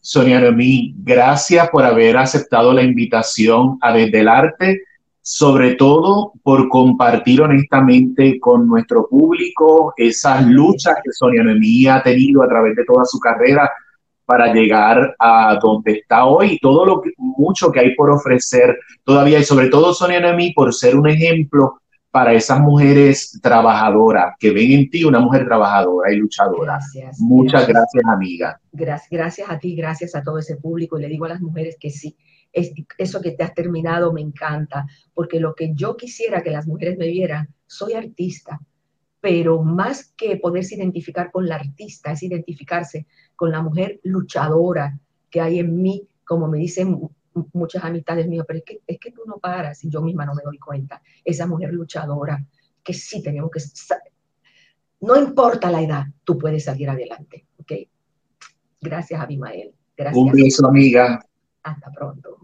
Sonia Noemí, gracias por haber aceptado la invitación a Desde el Arte, sobre todo por compartir honestamente con nuestro público esas luchas que Sonia Noemí ha tenido a través de toda su carrera para llegar a donde está hoy y todo lo que, mucho que hay por ofrecer todavía y sobre todo Sonia Noemí por ser un ejemplo para esas mujeres trabajadoras que ven en ti una mujer trabajadora y luchadora. Muchas gracias, amiga. Gracias, gracias a ti, gracias a todo ese público. Y le digo a las mujeres que sí, es, eso que te has terminado me encanta, porque lo que yo quisiera que las mujeres me vieran, soy artista, pero más que poderse identificar con la artista, es identificarse con la mujer luchadora que hay en mí, como me dicen muchas amistades mías, pero es que, es que tú no paras y yo misma no me doy cuenta. Esa mujer luchadora, que sí tenemos que... No importa la edad, tú puedes salir adelante, ¿ok? Gracias, Abimael. Gracias. Un beso, amiga. Hasta pronto.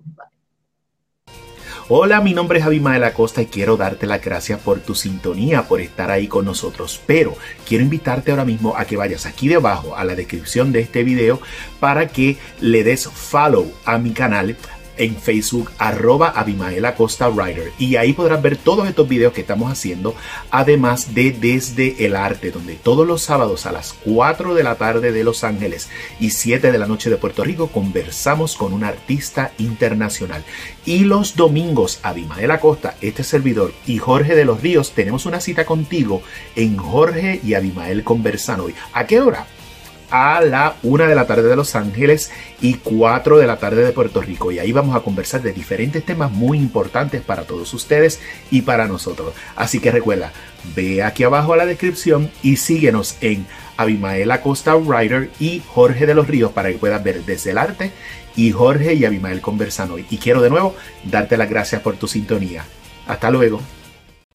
Hola, mi nombre es Abimael Acosta y quiero darte las gracias por tu sintonía, por estar ahí con nosotros. Pero quiero invitarte ahora mismo a que vayas aquí debajo a la descripción de este video para que le des follow a mi canal en Facebook arroba Abimael Acosta Writer y ahí podrás ver todos estos videos que estamos haciendo además de Desde el Arte donde todos los sábados a las 4 de la tarde de Los Ángeles y 7 de la noche de Puerto Rico conversamos con un artista internacional y los domingos Abimael Acosta, este servidor y Jorge de los Ríos tenemos una cita contigo en Jorge y Abimael conversan hoy. ¿A qué hora? A la 1 de la tarde de Los Ángeles y 4 de la tarde de Puerto Rico. Y ahí vamos a conversar de diferentes temas muy importantes para todos ustedes y para nosotros. Así que recuerda, ve aquí abajo a la descripción y síguenos en Abimael Acosta Writer y Jorge de los Ríos para que puedas ver desde el arte y Jorge y Abimael conversan hoy. Y quiero de nuevo darte las gracias por tu sintonía. Hasta luego.